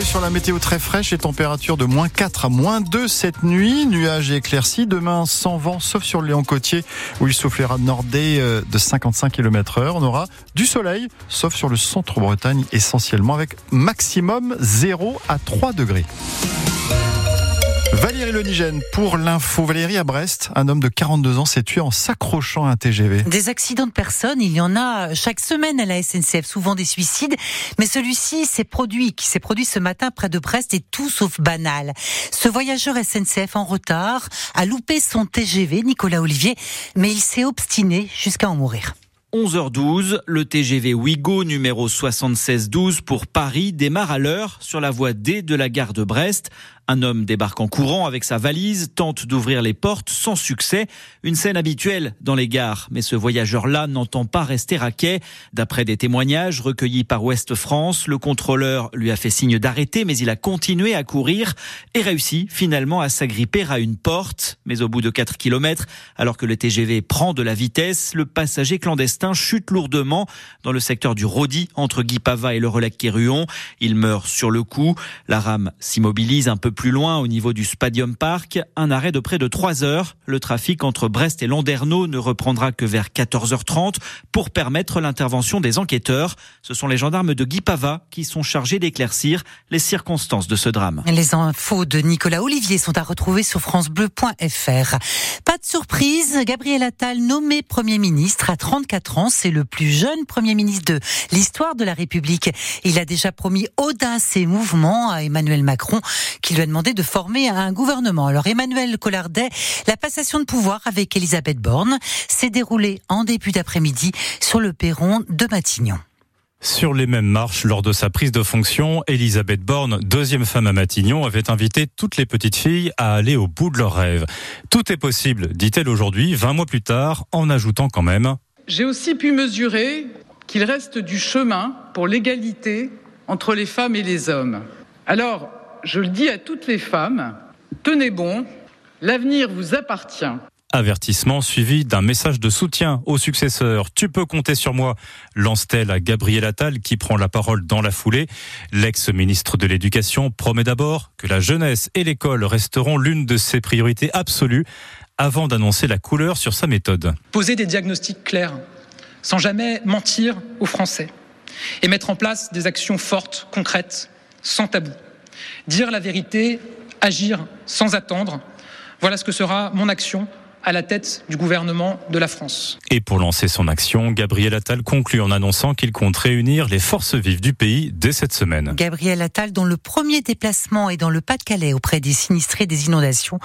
sur la météo très fraîche et température de moins 4 à moins 2 cette nuit. Nuages et. Demain, sans vent, sauf sur le Léon Côtier où il soufflera de nordé euh, de 55 km heure. On aura du soleil, sauf sur le centre-Bretagne essentiellement avec maximum 0 à 3 degrés. Valérie Lenigène pour l'info. Valérie à Brest, un homme de 42 ans s'est tué en s'accrochant à un TGV. Des accidents de personnes, il y en a chaque semaine à la SNCF, souvent des suicides, mais celui-ci s'est produit, qui s'est produit ce matin près de Brest est tout sauf banal. Ce voyageur SNCF en retard a loupé son TGV, Nicolas Olivier, mais il s'est obstiné jusqu'à en mourir. 11h12, le TGV Ouigo numéro 7612 pour Paris démarre à l'heure sur la voie D de la gare de Brest. Un homme débarque en courant avec sa valise, tente d'ouvrir les portes sans succès. Une scène habituelle dans les gares. Mais ce voyageur-là n'entend pas rester à quai. D'après des témoignages recueillis par Ouest France, le contrôleur lui a fait signe d'arrêter, mais il a continué à courir et réussi finalement à s'agripper à une porte. Mais au bout de 4 km, alors que le TGV prend de la vitesse, le passager clandestin chute lourdement dans le secteur du Rodi entre Guipava et le relais Kéruon. Il meurt sur le coup. La rame s'immobilise un peu plus loin, au niveau du Spadium Park, un arrêt de près de 3 heures. Le trafic entre Brest et Landerneau ne reprendra que vers 14h30 pour permettre l'intervention des enquêteurs. Ce sont les gendarmes de Guipava qui sont chargés d'éclaircir les circonstances de ce drame. Les infos de Nicolas Olivier sont à retrouver sur francebleu.fr. Pas de surprise, Gabriel Attal nommé Premier ministre à 34 ans, c'est le plus jeune Premier ministre de l'histoire de la République. Il a déjà promis audace et mouvement à Emmanuel Macron qui lui a demandé de former un gouvernement. Alors Emmanuel Collardet, la passation de pouvoir avec Elisabeth Borne s'est déroulée en début d'après-midi sur le perron de Matignon. Sur les mêmes marches, lors de sa prise de fonction, Elisabeth Borne, deuxième femme à Matignon, avait invité toutes les petites filles à aller au bout de leurs rêves. Tout est possible, dit-elle aujourd'hui, 20 mois plus tard, en ajoutant quand même J'ai aussi pu mesurer qu'il reste du chemin pour l'égalité entre les femmes et les hommes. Alors, je le dis à toutes les femmes, tenez bon, l'avenir vous appartient. Avertissement suivi d'un message de soutien au successeur. Tu peux compter sur moi, lance-t-elle à Gabriel Attal qui prend la parole dans la foulée. L'ex-ministre de l'Éducation promet d'abord que la jeunesse et l'école resteront l'une de ses priorités absolues avant d'annoncer la couleur sur sa méthode. Poser des diagnostics clairs, sans jamais mentir aux Français, et mettre en place des actions fortes, concrètes, sans tabou. Dire la vérité, agir sans attendre, voilà ce que sera mon action à la tête du gouvernement de la France. Et pour lancer son action, Gabriel Attal conclut en annonçant qu'il compte réunir les forces vives du pays dès cette semaine. Gabriel Attal, dont le premier déplacement est dans le Pas-de-Calais auprès des sinistrés des inondations.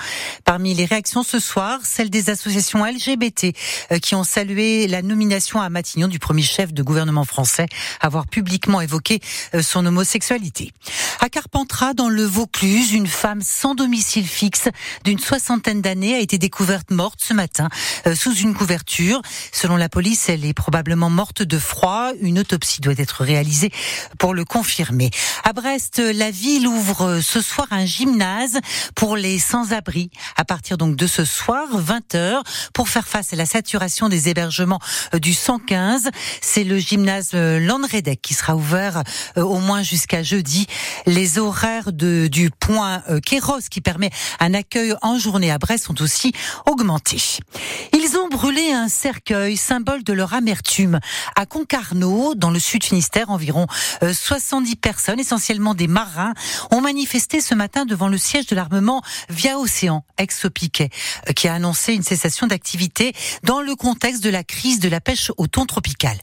Parmi les réactions ce soir, celle des associations LGBT euh, qui ont salué la nomination à Matignon du premier chef de gouvernement français à avoir publiquement évoqué euh, son homosexualité. À Carpentras, dans le Vaucluse, une femme sans domicile fixe d'une soixantaine d'années a été découverte morte ce matin euh, sous une couverture. Selon la police, elle est probablement morte de froid. Une autopsie doit être réalisée pour le confirmer. À Brest, la ville ouvre ce soir un gymnase pour les sans-abri. À partir donc de ce soir, 20h, pour faire face à la saturation des hébergements euh, du 115. C'est le gymnase euh, Landredec qui sera ouvert au moins jusqu'à jeudi. Les horaires de, du point Kéros qui permet un accueil en journée à Brest sont aussi augmentés. Ils ont brûlé un cercueil, symbole de leur amertume. À Concarneau, dans le sud Finistère, environ 70 euh, personnes, essentiellement des marins, ont manifesté ce matin devant le siège de l'armement Via Océan, ex-Piquet, euh, qui a annoncé une cessation d'activité dans le contexte de la crise de la pêche au thon tropical.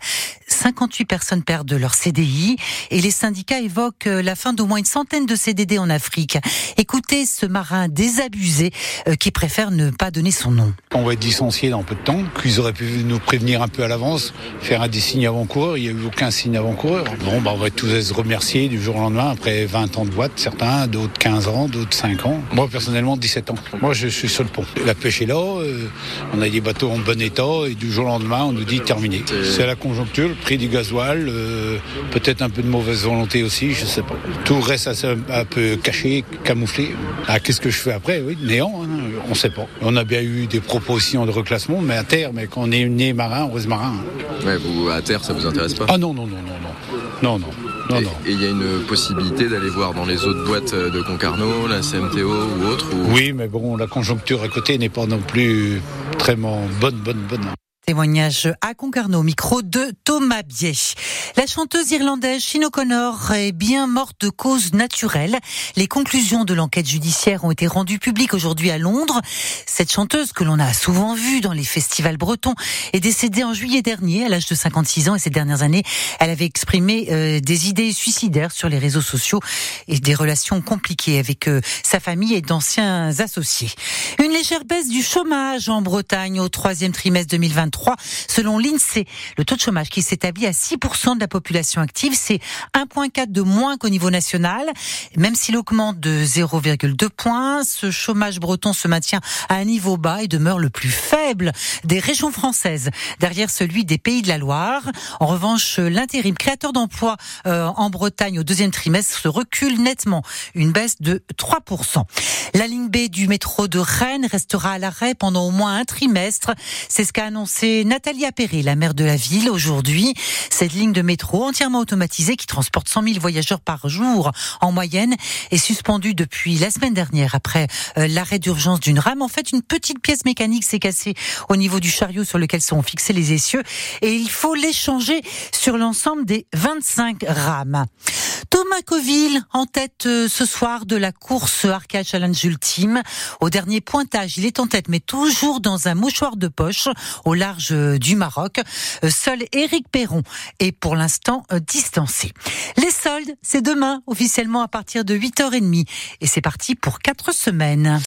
58 personnes perdent leur CDI et les syndicats évoquent euh, la fin d'au moins une centaine de CDD en Afrique. Écoutez ce marin désabusé qui préfère ne pas donner son nom. On va être licencié dans peu de temps, qu'ils auraient pu nous prévenir un peu à l'avance, faire un des signes avant-coureur. Il n'y a eu aucun signe avant-coureur. Bon, bah, on va tous remerciés du jour au lendemain, après 20 ans de boîte, certains, d'autres 15 ans, d'autres 5 ans. Moi, personnellement, 17 ans. Moi, je suis sur le pont. La pêche est là, euh, on a des bateaux en bon état, et du jour au lendemain, on nous dit terminé. C'est la conjoncture. Prix du gasoil, euh, peut-être un peu de mauvaise volonté aussi, je sais pas. Tout reste un peu caché, camouflé. Ah, qu'est-ce que je fais après? Oui, néant, hein, on sait pas. On a bien eu des propositions de reclassement, mais à terre, mais quand on est né marin, on reste marin. Ouais, vous, à terre, ça vous intéresse pas? Ah non, non, non, non, non. Non, non. Non, et il y a une possibilité d'aller voir dans les autres boîtes de Concarneau, la CMTO ou autre Oui, mais bon, la conjoncture à côté n'est pas non plus très bonne, bonne, bonne. Témoignage à Concarneau, micro de Thomas Biet. La chanteuse irlandaise Sinead O'Connor est bien morte de cause naturelle. Les conclusions de l'enquête judiciaire ont été rendues publiques aujourd'hui à Londres. Cette chanteuse, que l'on a souvent vue dans les festivals bretons, est décédée en juillet dernier à l'âge de 56 ans et ces dernières années, elle avait exprimé euh, des idées suicidaires sur les réseaux sociaux et des relations compliquées avec euh, sa famille et d'anciens associés. Une légère baisse du chômage en Bretagne au troisième trimestre 2023 selon l'INSEE. Le taux de chômage qui s'établit à 6% de la population active, c'est 1,4 de moins qu'au niveau national. Même s'il augmente de 0,2 points, ce chômage breton se maintient à un niveau bas et demeure le plus faible des régions françaises, derrière celui des Pays de la Loire. En revanche, l'intérim créateur d'emplois euh, en Bretagne au deuxième trimestre se recule nettement, une baisse de 3%. La ligne B du métro de Rennes restera à l'arrêt pendant au moins un trimestre. C'est ce qu'a annoncé c'est Nathalie Appéré, la maire de la ville, aujourd'hui. Cette ligne de métro entièrement automatisée qui transporte 100 000 voyageurs par jour en moyenne est suspendue depuis la semaine dernière après euh, l'arrêt d'urgence d'une rame. En fait, une petite pièce mécanique s'est cassée au niveau du chariot sur lequel sont fixés les essieux et il faut l'échanger sur l'ensemble des 25 rames. Thomas Coville en tête euh, ce soir de la course Arcade Challenge Ultime. Au dernier pointage, il est en tête, mais toujours dans un mouchoir de poche au large du Maroc. Euh, seul Éric Perron est pour l'instant euh, distancé. Les soldes, c'est demain officiellement à partir de 8h30 et c'est parti pour 4 semaines.